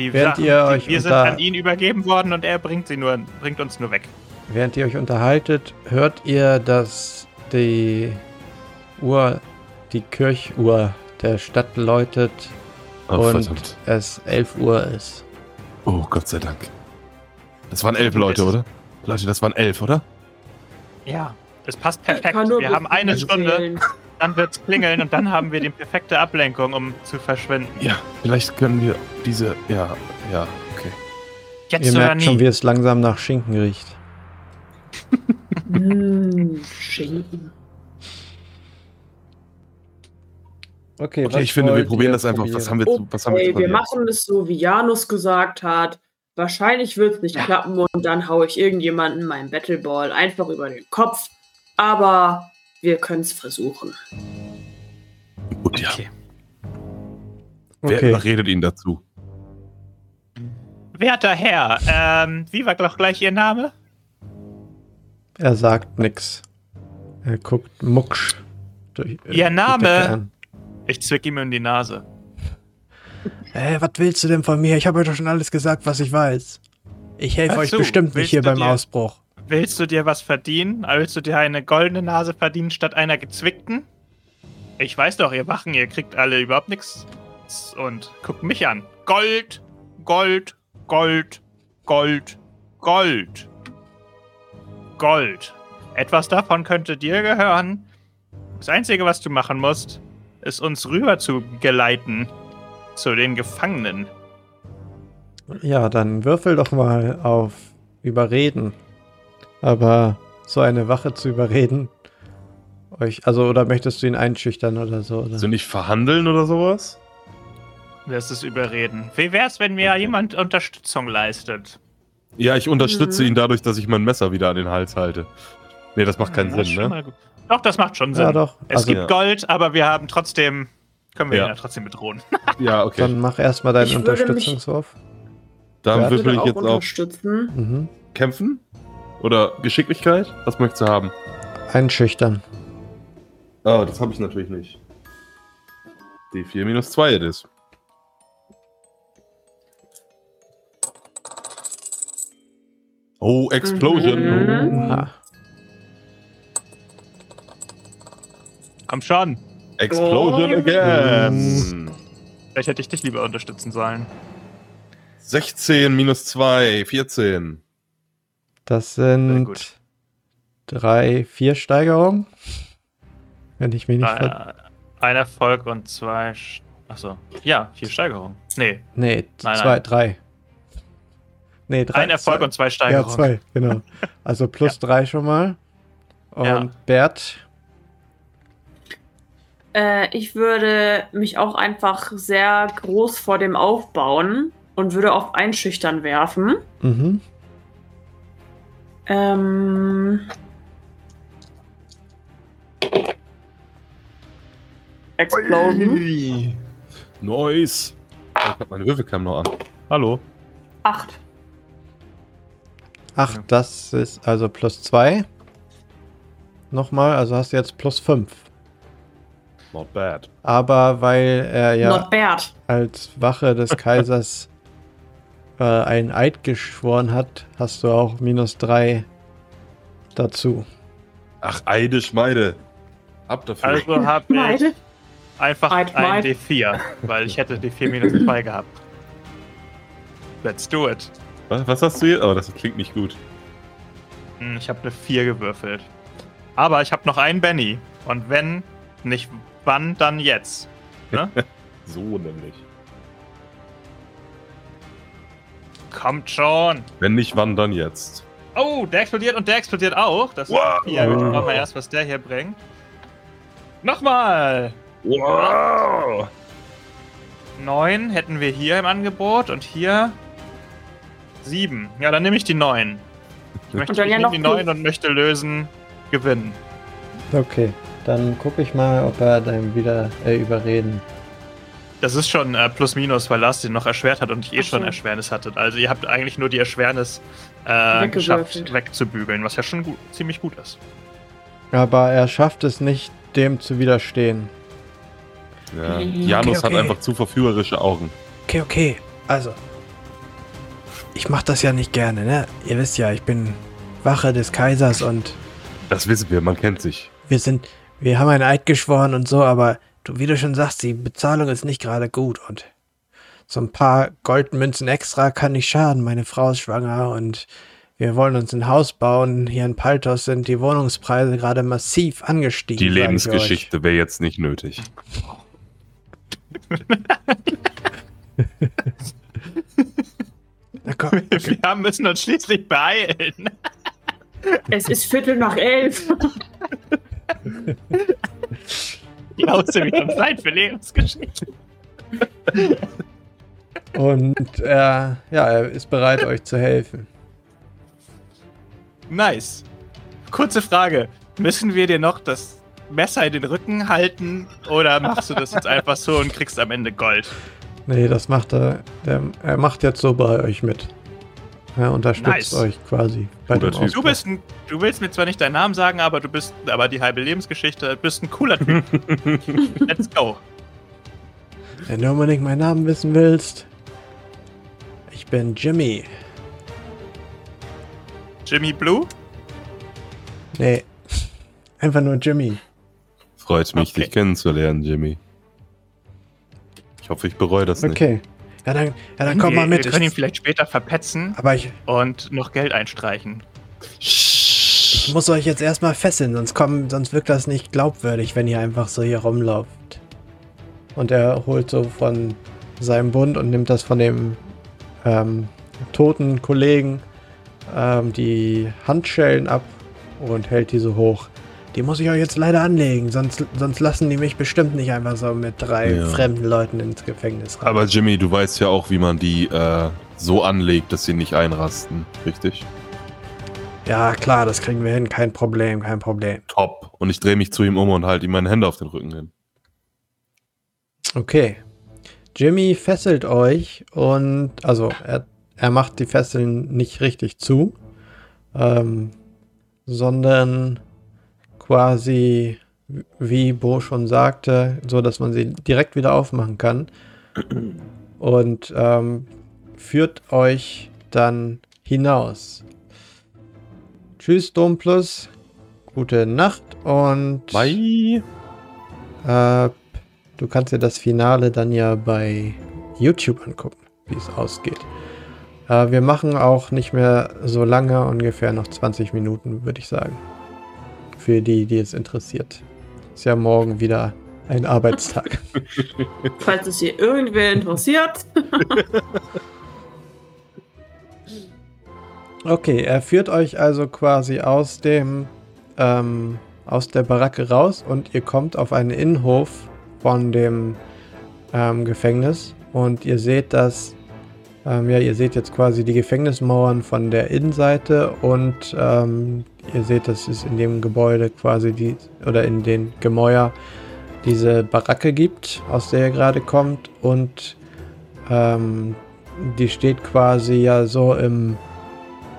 [SPEAKER 4] Die
[SPEAKER 2] Während ihr euch
[SPEAKER 4] die, wir sind
[SPEAKER 2] unter-
[SPEAKER 4] an ihn übergeben worden und er bringt sie nur, bringt uns nur weg.
[SPEAKER 2] während ihr euch unterhaltet, hört ihr, dass die Uhr, die Kirchuhr der Stadt läutet
[SPEAKER 5] Oh,
[SPEAKER 2] und
[SPEAKER 5] verdammt.
[SPEAKER 2] es 11 Uhr ist.
[SPEAKER 5] Oh, Gott sei Dank. Das waren elf Leute, oder? Leute, das waren elf, oder?
[SPEAKER 4] Ja. Es passt perfekt. Wir haben eine Stunde. Dann wird's klingeln und dann haben wir die perfekte Ablenkung, um zu verschwinden.
[SPEAKER 5] Ja, vielleicht können wir diese. Ja, ja, okay.
[SPEAKER 4] Jetzt
[SPEAKER 2] Ihr
[SPEAKER 4] oder
[SPEAKER 2] merkt schon, wie
[SPEAKER 4] nie.
[SPEAKER 2] es langsam nach Schinken riecht.
[SPEAKER 3] Mm, Schinken.
[SPEAKER 2] Okay,
[SPEAKER 5] Okay, ich finde, wir probieren das einfach. Was haben wir zu. Was haben wir
[SPEAKER 3] Okay, wir machen es so, wie Janus gesagt hat. Wahrscheinlich wird es nicht klappen und dann haue ich irgendjemanden meinen Battleball einfach über den Kopf. Aber wir können es versuchen.
[SPEAKER 5] Gut, ja.
[SPEAKER 4] Okay.
[SPEAKER 5] Wer
[SPEAKER 2] Okay.
[SPEAKER 5] überredet ihn dazu?
[SPEAKER 4] Werter Herr, ähm, wie war doch gleich Ihr Name?
[SPEAKER 2] Er sagt nix. Er guckt mucksch. Durch, äh,
[SPEAKER 4] Ihr Name? Ich zwick ihm in die Nase.
[SPEAKER 2] Äh, was willst du denn von mir? Ich habe euch doch schon alles gesagt, was ich weiß. Ich helfe euch
[SPEAKER 4] so,
[SPEAKER 2] bestimmt nicht hier beim
[SPEAKER 4] dir-
[SPEAKER 2] Ausbruch.
[SPEAKER 4] Willst du dir was verdienen? Willst du dir eine goldene Nase verdienen statt einer gezwickten? Ich weiß doch, ihr Wachen, ihr kriegt alle überhaupt nichts. Und guckt mich an. Gold, Gold, Gold, Gold, Gold. Gold. Etwas davon könnte dir gehören. Das Einzige, was du machen musst, ist uns rüber zu geleiten zu den Gefangenen.
[SPEAKER 2] Ja, dann würfel doch mal auf Überreden. Aber so eine Wache zu überreden, euch, also oder möchtest du ihn einschüchtern oder so? Oder?
[SPEAKER 5] Also nicht verhandeln oder sowas?
[SPEAKER 4] Das ist überreden. Wie wär's, wenn mir jemand Unterstützung leistet?
[SPEAKER 5] Ja, ich unterstütze
[SPEAKER 3] Mhm.
[SPEAKER 5] ihn dadurch, dass ich mein Messer wieder an den Hals halte. Nee, das macht keinen
[SPEAKER 4] Das ist
[SPEAKER 5] Sinn,
[SPEAKER 4] schon
[SPEAKER 5] ne?
[SPEAKER 4] mal gut. Doch, das macht schon Sinn.
[SPEAKER 2] Ja, doch.
[SPEAKER 4] Es
[SPEAKER 2] Also,
[SPEAKER 4] gibt
[SPEAKER 5] Ja.
[SPEAKER 4] Gold, aber wir haben trotzdem. Können wir
[SPEAKER 5] Ja.
[SPEAKER 4] ihn ja trotzdem bedrohen.
[SPEAKER 5] Ja, okay.
[SPEAKER 2] Dann mach erstmal deinen Unterstützungswurf.
[SPEAKER 5] Dann würfel
[SPEAKER 3] würde
[SPEAKER 5] ich
[SPEAKER 3] auch
[SPEAKER 5] jetzt
[SPEAKER 3] unterstützen.
[SPEAKER 2] Mhm.
[SPEAKER 5] Kämpfen? Oder Geschicklichkeit? Was möchtest du haben?
[SPEAKER 2] Einschüchtern.
[SPEAKER 5] Oh, das habe ich natürlich nicht. D4 minus 2 it is. Oh, Explosion.
[SPEAKER 3] Mhm.
[SPEAKER 2] Oha.
[SPEAKER 4] Komm schon.
[SPEAKER 5] Explosion
[SPEAKER 3] Oh.
[SPEAKER 5] again.
[SPEAKER 4] Vielleicht hätte ich dich lieber unterstützen sollen.
[SPEAKER 5] 16 minus 2, 14.
[SPEAKER 2] Das sind
[SPEAKER 4] gut.
[SPEAKER 2] drei, vier Steigerungen. Wenn ich mich nicht.
[SPEAKER 4] Äh, ein Erfolg und zwei. Sch- Achso. Ja, vier Steigerungen. Nee,
[SPEAKER 2] Nee,
[SPEAKER 4] Nein,
[SPEAKER 2] zwei,
[SPEAKER 4] nein.
[SPEAKER 2] drei. Nee, drei.
[SPEAKER 4] ein Erfolg
[SPEAKER 2] zwei.
[SPEAKER 4] und zwei
[SPEAKER 2] Ja,
[SPEAKER 4] Steigerungen.
[SPEAKER 2] zwei, genau. Also plus drei schon mal. Und
[SPEAKER 4] Ja.
[SPEAKER 2] Bert,
[SPEAKER 3] Äh, ich würde mich auch einfach sehr groß vor dem aufbauen und würde auf Einschüchtern werfen.
[SPEAKER 2] mhm.
[SPEAKER 3] Ähm. Explosion.
[SPEAKER 5] Nice. Ich hab meine Würfelcam noch an. Hallo.
[SPEAKER 3] Acht.
[SPEAKER 2] Ach, das ist also plus zwei. Nochmal, also hast du jetzt plus fünf.
[SPEAKER 5] Not bad.
[SPEAKER 2] Aber weil er ja
[SPEAKER 3] Not bad.
[SPEAKER 2] als Wache des Kaisers äh, einen Eid geschworen hat, hast du auch minus drei dazu.
[SPEAKER 5] Ach, Eide Schmeide. Ab dafür.
[SPEAKER 4] Also habe ich einfach
[SPEAKER 3] Eid,
[SPEAKER 4] ein
[SPEAKER 3] Eid.
[SPEAKER 4] D4, weil ich hätte D4 minus 2 gehabt. Let's do it.
[SPEAKER 5] was, was hast du hier? Oh, das klingt nicht gut.
[SPEAKER 4] Hm, Ich habe eine 4 gewürfelt. Aber ich habe noch einen Benny. Und wenn nicht wann, dann jetzt. Ne?
[SPEAKER 5] So nämlich.
[SPEAKER 4] Kommt schon.
[SPEAKER 5] Wenn nicht, wann dann jetzt?
[SPEAKER 4] Oh, der explodiert und der explodiert auch. Das ist
[SPEAKER 5] Wow.
[SPEAKER 4] vier. Wir schauen mal erst, was der hier bringt. Nochmal.
[SPEAKER 5] Wow!
[SPEAKER 4] Neun hätten wir hier im Angebot und hier sieben. Ja, dann nehme ich die neun. Ich möchte ich
[SPEAKER 3] ja
[SPEAKER 4] die neun und möchte lösen, gewinnen.
[SPEAKER 2] Okay, dann gucke ich mal, ob er dann wieder äh, überreden.
[SPEAKER 4] Das ist schon äh, plus minus, weil Lars den noch erschwert hat und ich eh
[SPEAKER 3] Ach so.
[SPEAKER 4] schon Erschwernis hattet. Also ihr habt eigentlich nur die Erschwernis äh, geschafft, wegzubügeln, was ja schon gut, ziemlich gut ist.
[SPEAKER 2] Aber er schafft es nicht, dem zu widerstehen.
[SPEAKER 5] Ja.
[SPEAKER 3] Okay,
[SPEAKER 5] Janus
[SPEAKER 2] okay.
[SPEAKER 5] hat einfach zu verführerische Augen.
[SPEAKER 2] Okay, okay. Also. Ich mach das ja nicht gerne, ne? Ihr wisst ja, ich bin Wache des Kaisers und
[SPEAKER 5] Das wissen wir, man kennt sich.
[SPEAKER 2] wir sind, wir haben einen Eid geschworen und so, aber du, wie du schon sagst, die Bezahlung ist nicht gerade gut und so ein paar Goldmünzen extra kann nicht schaden. Meine Frau ist schwanger und wir wollen uns ein Haus bauen. Hier in Paltos sind die Wohnungspreise gerade massiv angestiegen.
[SPEAKER 5] Die. Lebensgeschichte wäre jetzt nicht nötig.
[SPEAKER 2] Na komm,
[SPEAKER 4] Wir müssen uns schließlich beeilen.
[SPEAKER 3] Es ist Viertel nach elf.
[SPEAKER 4] Wir haben Zeit für Lebensgeschichte.
[SPEAKER 2] Und äh, ja, er ist bereit, euch zu helfen.
[SPEAKER 4] Nice. Kurze Frage. Müssen wir dir noch das Messer in den Rücken halten oder machst du das jetzt einfach so und kriegst am Ende Gold?
[SPEAKER 2] Nee, das macht er. Der, er macht jetzt so bei euch mit. Er unterstützt
[SPEAKER 4] Nice.
[SPEAKER 2] euch quasi bei
[SPEAKER 5] Guter
[SPEAKER 2] dem
[SPEAKER 5] Typ.
[SPEAKER 4] Du bist ein, du willst mir zwar nicht deinen Namen sagen, aber du bist aber die halbe Lebensgeschichte, du bist ein cooler Typ. Let's go.
[SPEAKER 2] Wenn du unbedingt meinen Namen wissen willst, ich bin Jimmy.
[SPEAKER 4] Jimmy Blue?
[SPEAKER 2] Nee, einfach nur Jimmy.
[SPEAKER 5] Freut mich,
[SPEAKER 4] Okay.
[SPEAKER 5] dich kennenzulernen, Jimmy. Ich hoffe, ich bereue das nicht.
[SPEAKER 2] Okay. Ja, dann, ja, dann komm mal mit.
[SPEAKER 4] Wir können ihn vielleicht später verpetzen
[SPEAKER 2] Aber ich,
[SPEAKER 4] und noch Geld einstreichen.
[SPEAKER 2] ich muss euch jetzt erstmal fesseln, sonst, kommen, sonst wirkt das nicht glaubwürdig, wenn ihr einfach so hier rumlauft. Und er holt so von seinem Bund und nimmt das von dem ähm, toten Kollegen ähm, die Handschellen ab und hält die so hoch. Die muss ich euch jetzt leider anlegen, sonst, sonst lassen die mich bestimmt nicht einfach so mit drei
[SPEAKER 5] Ja.
[SPEAKER 2] fremden Leuten ins Gefängnis rein.
[SPEAKER 5] Aber Jimmy, du weißt ja auch, wie man die äh, so anlegt, dass sie nicht einrasten, richtig?
[SPEAKER 2] ja, klar, das kriegen wir hin, kein Problem, kein Problem.
[SPEAKER 5] Top. Und ich drehe mich zu ihm um und halte ihm meine Hände auf den Rücken hin.
[SPEAKER 2] Okay. Jimmy fesselt euch und also er, er macht die Fesseln nicht richtig zu, ähm, sondern quasi, wie Bo schon sagte, so dass man sie direkt wieder aufmachen kann und ähm, führt euch dann hinaus. Tschüss, Domplus. Gute Nacht und
[SPEAKER 5] Bye.
[SPEAKER 2] äh, du kannst dir das Finale dann ja bei YouTube angucken, wie es ausgeht. Äh, wir machen auch nicht mehr so lange, ungefähr noch 20 Minuten, würde ich sagen. Für die, die es interessiert. Ist ja morgen wieder ein Arbeitstag.
[SPEAKER 3] Falls es hier irgendwer interessiert.
[SPEAKER 2] Okay, er führt euch also quasi aus dem ähm, aus der Baracke raus und ihr kommt auf einen Innenhof von dem ähm, Gefängnis und ihr seht das ähm, ja ihr seht jetzt quasi die Gefängnismauern von der Innenseite und ähm, ihr seht, dass es in dem Gebäude quasi die oder in den Gemäuer diese Baracke gibt, aus der ihr gerade kommt und ähm, die steht quasi ja so im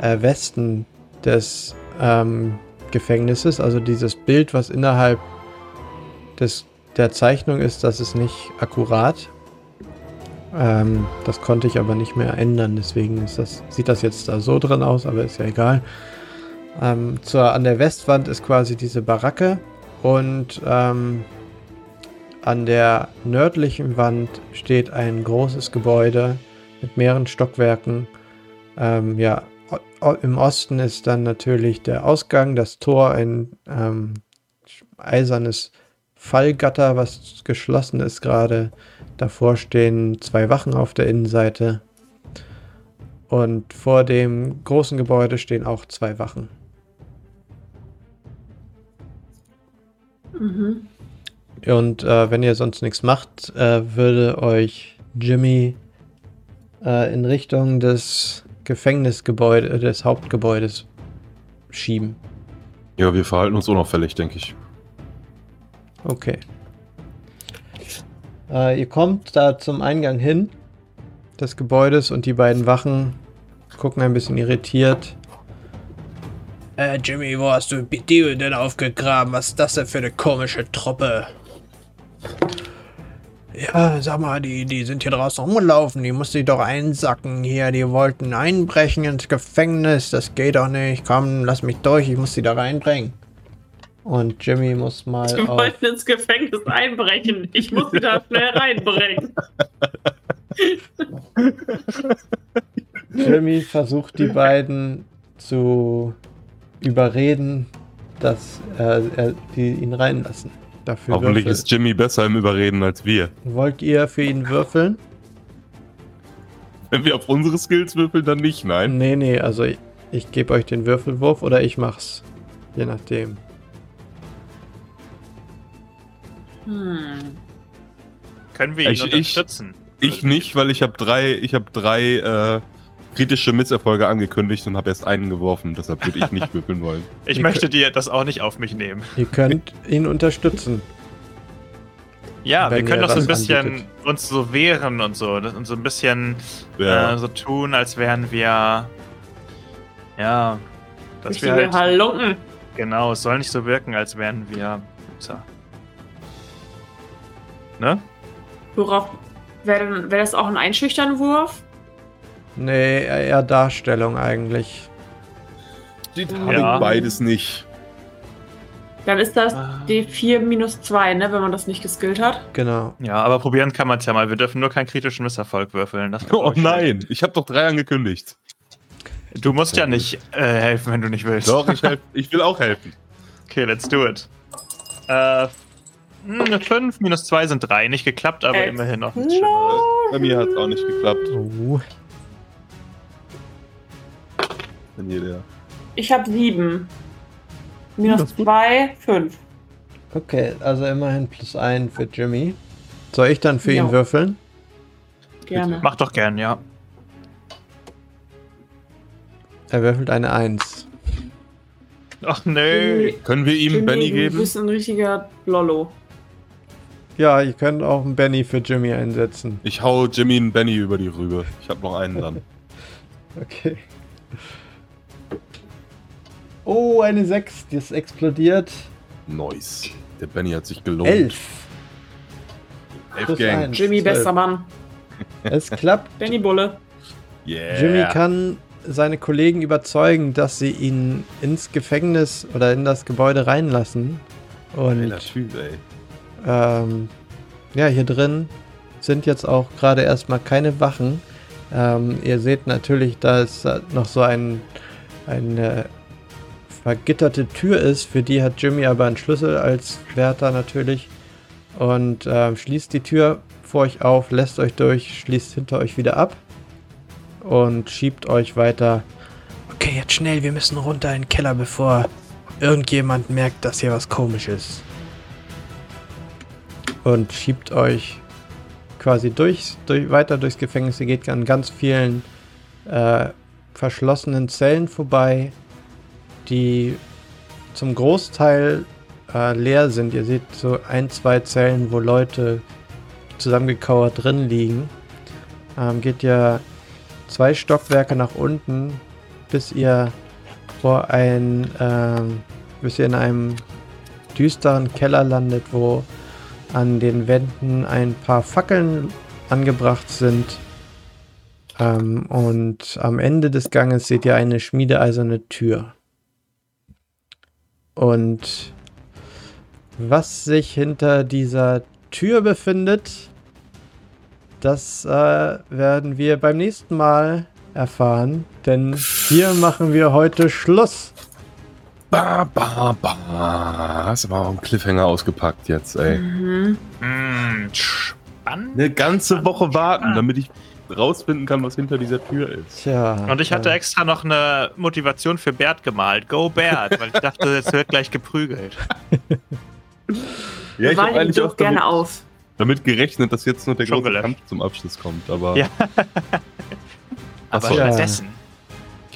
[SPEAKER 2] äh, Westen des ähm, Gefängnisses. Also dieses Bild, was innerhalb des, der Zeichnung ist, das ist nicht akkurat. Ähm, das konnte ich aber nicht mehr ändern, deswegen das, sieht das jetzt da so drin aus, aber ist ja egal. Ähm, zur, an der Westwand ist quasi diese Baracke und ähm, an der nördlichen Wand steht ein großes Gebäude mit mehreren Stockwerken. Ähm, ja, im Osten ist dann natürlich der Ausgang, das Tor, ein ähm, eisernes Fallgatter, was geschlossen ist gerade. Davor stehen zwei Wachen auf der Innenseite. Und vor dem großen Gebäude stehen auch zwei Wachen.
[SPEAKER 3] Mhm.
[SPEAKER 2] Und äh, wenn ihr sonst nichts macht, äh, würde euch Jimmy äh, in Richtung des Gefängnisgebäudes, äh, des Hauptgebäudes schieben.
[SPEAKER 5] Ja, wir verhalten uns unauffällig, denke ich.
[SPEAKER 2] Okay. Äh, ihr kommt da zum Eingang hin des Gebäudes und die beiden Wachen gucken ein bisschen irritiert. Äh, Jimmy, wo hast du die denn aufgegraben? Was ist das denn für eine komische Truppe? Ja, sag mal, die, die sind hier draußen rumgelaufen, die musste ich doch einsacken hier, die wollten einbrechen ins Gefängnis, das geht doch nicht, komm, lass mich durch, ich muss sie da reinbringen. Und Jimmy muss mal
[SPEAKER 3] Wir
[SPEAKER 2] auf,
[SPEAKER 3] wollten ins Gefängnis einbrechen. Ich muss sie da schnell reinbringen.
[SPEAKER 2] Jimmy versucht die beiden zu überreden, dass äh, er, die ihn reinlassen. Dafür
[SPEAKER 5] Hoffentlich
[SPEAKER 2] würfeln.
[SPEAKER 5] ist Jimmy besser im Überreden als wir.
[SPEAKER 2] Wollt ihr für ihn würfeln?
[SPEAKER 5] Wenn wir auf unsere Skills würfeln, dann nicht, nein.
[SPEAKER 2] Nee, nee, also ich, ich gebe euch den Würfelwurf oder ich mach's. Je nachdem.
[SPEAKER 3] Hm.
[SPEAKER 4] Können wir ihn
[SPEAKER 5] Ich- ich-
[SPEAKER 4] unterstützen?
[SPEAKER 5] Ich nicht, weil ich habe drei, ich habe drei äh, kritische Misserfolge angekündigt und habe erst einen geworfen. Deshalb würde ich nicht würfeln wollen.
[SPEAKER 4] Ich
[SPEAKER 2] Wir
[SPEAKER 4] möchte dir das auch nicht auf mich nehmen.
[SPEAKER 2] Ihr könnt ihn unterstützen.
[SPEAKER 4] Ja,
[SPEAKER 2] Wenn
[SPEAKER 4] wir können
[SPEAKER 2] ihr
[SPEAKER 4] doch so ein bisschen
[SPEAKER 2] anbietet.
[SPEAKER 4] uns so wehren und so. das- Und so ein bisschen
[SPEAKER 5] Ja.
[SPEAKER 4] äh, so tun, als wären wir. Ja. Dass wir
[SPEAKER 3] Richtige
[SPEAKER 4] halt.
[SPEAKER 3] Halunken.
[SPEAKER 4] Genau, es soll nicht so wirken, als wären wir. So. Ne?
[SPEAKER 3] Worauf wäre wär das auch ein Einschüchternwurf?
[SPEAKER 2] Nee, eher Darstellung eigentlich.
[SPEAKER 5] Die
[SPEAKER 4] Ja.
[SPEAKER 5] beides nicht.
[SPEAKER 3] Dann ist das
[SPEAKER 4] Ah.
[SPEAKER 3] D4 minus 2, ne, wenn man das nicht geskillt hat.
[SPEAKER 2] Genau.
[SPEAKER 4] Ja, aber probieren kann man es ja mal. Wir dürfen nur keinen kritischen Misserfolg würfeln. Das
[SPEAKER 5] Oh nein, ich habe doch drei angekündigt.
[SPEAKER 4] Du musst ja nicht äh, helfen, wenn du nicht willst.
[SPEAKER 5] Doch, ich, helf, ich will auch helfen.
[SPEAKER 4] Okay, let's do it. Äh, 5 minus 2 sind 3. Nicht geklappt, aber
[SPEAKER 3] Äh,
[SPEAKER 4] immerhin noch.
[SPEAKER 5] Bei mir hat es auch nicht geklappt.
[SPEAKER 2] Oh.
[SPEAKER 5] Wenn.
[SPEAKER 3] Ich habe 7. Minus
[SPEAKER 2] Das ist gut.
[SPEAKER 3] 2, 5.
[SPEAKER 2] Okay, also immerhin plus ein für Jimmy. Soll ich dann für
[SPEAKER 3] Ja.
[SPEAKER 2] ihn würfeln?
[SPEAKER 3] Gerne.
[SPEAKER 4] Mach doch gern, ja.
[SPEAKER 2] Er würfelt eine Eins.
[SPEAKER 4] Ach nee.
[SPEAKER 5] Können wir ihm
[SPEAKER 3] Jimmy,
[SPEAKER 5] Benny
[SPEAKER 3] Du
[SPEAKER 5] geben?
[SPEAKER 3] bist ein richtiger Lollo.
[SPEAKER 2] Ja, ihr könnt auch einen Benny für Jimmy einsetzen.
[SPEAKER 5] Ich hau Jimmy einen Benny über die Rübe. Ich habe noch einen dann.
[SPEAKER 2] Okay. Oh, eine 6, die ist explodiert.
[SPEAKER 5] Nice. Der Benny hat sich gelohnt.
[SPEAKER 2] Elf.
[SPEAKER 5] Elf
[SPEAKER 2] plus
[SPEAKER 5] Gang.
[SPEAKER 2] eins.
[SPEAKER 3] Jimmy,
[SPEAKER 2] Zwölf.
[SPEAKER 3] bester Mann.
[SPEAKER 2] Es klappt.
[SPEAKER 3] Benny Bulle.
[SPEAKER 5] Yeah.
[SPEAKER 2] Jimmy kann seine Kollegen überzeugen, dass sie ihn ins Gefängnis oder in das Gebäude reinlassen. Und
[SPEAKER 5] Geiler Typ, ey.
[SPEAKER 2] Ähm, ja, hier drin sind jetzt auch gerade erstmal keine Wachen. Ähm, ihr seht natürlich, dass noch so ein, eine vergitterte Tür ist. Für die hat Jimmy aber einen Schlüssel als Wärter natürlich. Und ähm, schließt die Tür vor euch auf, lässt euch durch, schließt hinter euch wieder ab und schiebt euch weiter. Okay, jetzt schnell, wir müssen runter in den Keller, bevor irgendjemand merkt, dass hier was komisch ist. Und schiebt euch quasi durch, durch, weiter durchs Gefängnis. Ihr geht an ganz vielen äh, verschlossenen Zellen vorbei, die zum Großteil äh, leer sind. Ihr seht so ein, zwei Zellen, wo Leute zusammengekauert drin liegen. Ähm, geht ihr zwei Stockwerke nach unten, bis ihr vor ein, ähm, bis ihr in einem düsteren Keller landet, wo an den Wänden ein paar Fackeln angebracht sind. Ähm, und am Ende des Ganges seht ihr eine schmiedeeiserne Tür. Und was sich hinter dieser Tür befindet, das äh, werden wir beim nächsten Mal erfahren, denn hier machen wir heute Schluss.
[SPEAKER 5] Ba, ba, ba. Hast aber auch einen Cliffhanger ausgepackt jetzt, ey.
[SPEAKER 3] Mhm.
[SPEAKER 4] Hm, spannend.
[SPEAKER 5] Eine ganze Woche warten, damit ich rausfinden kann, was hinter dieser Tür ist.
[SPEAKER 2] Tja.
[SPEAKER 4] Und ich hatte
[SPEAKER 2] äh,
[SPEAKER 4] extra noch eine Motivation für Bert gemalt. Go Bert, weil ich dachte, jetzt wird gleich geprügelt.
[SPEAKER 5] Ja, ich habe eigentlich
[SPEAKER 3] doch
[SPEAKER 5] auch
[SPEAKER 3] gerne
[SPEAKER 5] damit,
[SPEAKER 3] auf.
[SPEAKER 5] damit gerechnet, dass jetzt nur der
[SPEAKER 4] Schon
[SPEAKER 5] große
[SPEAKER 4] gelöscht.
[SPEAKER 5] Kampf zum Abschluss kommt. Aber
[SPEAKER 4] Ja. Aber stattdessen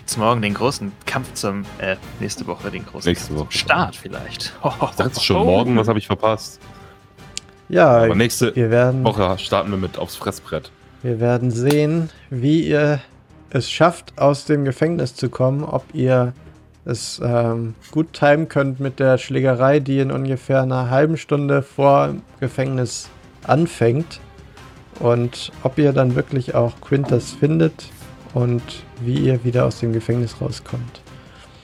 [SPEAKER 4] gibt's morgen den großen Kampf zum, äh, nächste Woche den großen
[SPEAKER 5] Nächste
[SPEAKER 4] Kampf
[SPEAKER 5] Woche.
[SPEAKER 4] zum Start vielleicht.
[SPEAKER 5] ich dachte schon morgen, was habe ich verpasst?
[SPEAKER 2] Ja,
[SPEAKER 5] Aber nächste
[SPEAKER 2] wir werden,
[SPEAKER 5] Woche starten wir mit aufs Fressbrett.
[SPEAKER 2] wir werden sehen, wie ihr es schafft, aus dem Gefängnis zu kommen, ob ihr es ähm, gut timen könnt mit der Schlägerei, die in ungefähr einer halben Stunde vor Gefängnis anfängt und ob ihr dann wirklich auch Quintus findet und wie ihr wieder aus dem Gefängnis rauskommt.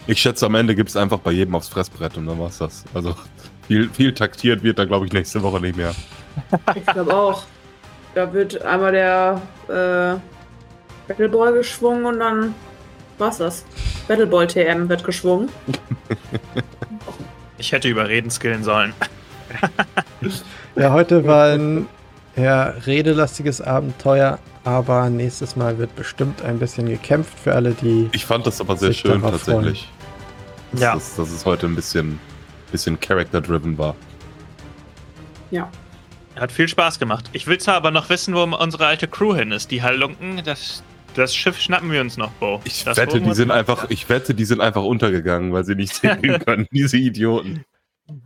[SPEAKER 5] Ich schätze, am Ende gibt es einfach bei jedem aufs Fressbrett und dann war's das. Also viel, viel taktiert wird da, glaube ich, nächste Woche nicht mehr.
[SPEAKER 3] Ich glaube auch. Da wird einmal der äh, Battleball geschwungen und dann war's das. Battleball TM wird geschwungen.
[SPEAKER 4] Ich hätte überreden skillen sollen.
[SPEAKER 2] Ja, heute war ein eher redelastiges Abenteuer, aber nächstes Mal wird bestimmt ein bisschen gekämpft für alle, die.
[SPEAKER 5] Ich fand das aber sehr schön tatsächlich. Dass,
[SPEAKER 4] Ja.
[SPEAKER 5] dass, dass es heute ein bisschen, bisschen character-driven war.
[SPEAKER 3] Ja.
[SPEAKER 4] Hat viel Spaß gemacht. Ich will zwar aber noch wissen, wo unsere alte Crew hin ist. Die Halunken, das, das Schiff schnappen wir uns noch, Bo.
[SPEAKER 5] Ich
[SPEAKER 4] das
[SPEAKER 5] wette, die sind einfach, ich wette, die sind einfach untergegangen, weil sie nicht segeln können, diese Idioten.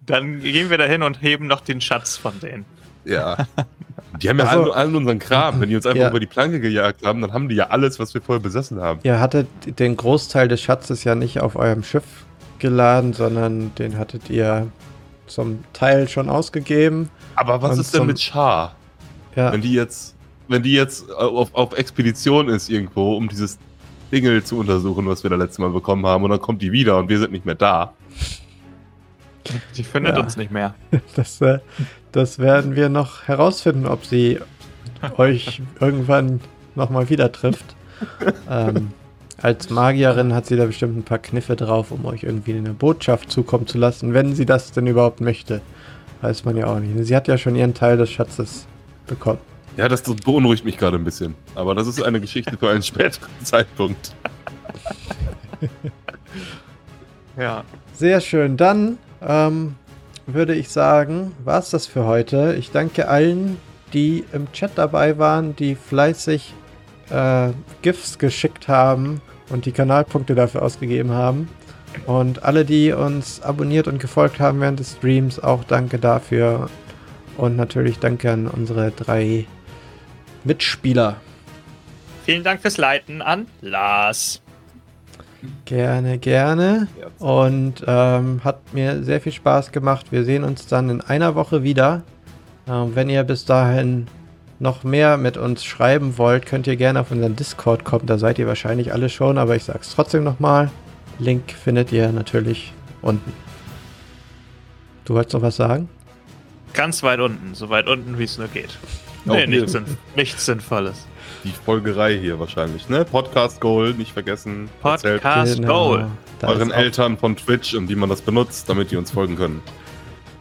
[SPEAKER 4] Dann gehen wir dahin und heben noch den Schatz von denen.
[SPEAKER 5] Ja. Die haben ja
[SPEAKER 2] Ach so.
[SPEAKER 5] allen, allen unseren Kram. Wenn die uns einfach
[SPEAKER 2] Ja.
[SPEAKER 5] über die Planke gejagt haben, dann haben die ja alles, was wir vorher besessen haben.
[SPEAKER 2] Ihr hattet den Großteil des Schatzes ja nicht auf eurem Schiff geladen, sondern den hattet ihr zum Teil schon ausgegeben.
[SPEAKER 5] Aber was ist denn
[SPEAKER 2] zum-
[SPEAKER 5] mit Char?
[SPEAKER 2] Ja,
[SPEAKER 5] Wenn die jetzt, wenn die jetzt auf, auf Expedition ist irgendwo, um dieses Dingel zu untersuchen, was wir da letztes Mal bekommen haben, und dann kommt die wieder und wir sind nicht mehr da.
[SPEAKER 4] Die findet
[SPEAKER 2] Ja.
[SPEAKER 4] uns nicht mehr.
[SPEAKER 2] das, äh, das werden wir noch herausfinden, ob sie euch irgendwann nochmal wieder trifft. ähm, als Magierin hat sie da bestimmt ein paar Kniffe drauf, um euch irgendwie eine Botschaft zukommen zu lassen, wenn sie das denn überhaupt möchte. Weiß man ja auch nicht. Sie hat ja schon ihren Teil des Schatzes bekommen.
[SPEAKER 5] Ja, das beunruhigt mich gerade ein bisschen. Aber das ist eine Geschichte für einen späteren Zeitpunkt.
[SPEAKER 4] Ja.
[SPEAKER 2] Sehr schön. Dann ähm, würde ich sagen, war es das für heute. Ich danke allen, die im Chat dabei waren, die fleißig äh, GIFs geschickt haben und die Kanalpunkte dafür ausgegeben haben. Und alle, die uns abonniert und gefolgt haben während des Streams, auch danke dafür. Und natürlich danke an unsere drei Mitspieler.
[SPEAKER 4] Vielen Dank fürs Leiten an Lars.
[SPEAKER 2] Gerne, gerne. Und ähm, hat mir sehr viel Spaß gemacht. Wir sehen uns dann in einer Woche wieder. Ähm, wenn ihr bis dahin noch mehr mit uns schreiben wollt, könnt ihr gerne auf unseren Discord kommen. Da seid ihr wahrscheinlich alle schon, aber ich sag's trotzdem nochmal. Link findet ihr natürlich unten. Du wolltest noch was sagen?
[SPEAKER 4] Ganz weit unten, so weit unten, wie es nur geht. Nee, nichts, Sinn, nichts Sinnvolles.
[SPEAKER 5] Die Folgerei hier wahrscheinlich, ne? Podcast Goal, nicht vergessen. Erzählt
[SPEAKER 4] Podcast Goal.
[SPEAKER 2] Da
[SPEAKER 5] euren Eltern von Twitch und wie man das benutzt, damit die uns folgen können.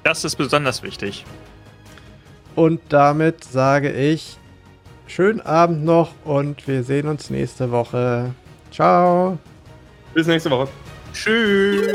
[SPEAKER 4] Das ist besonders wichtig.
[SPEAKER 2] Und damit sage ich schönen Abend noch und wir sehen uns nächste Woche. Ciao.
[SPEAKER 5] Bis nächste Woche.
[SPEAKER 4] Tschüss.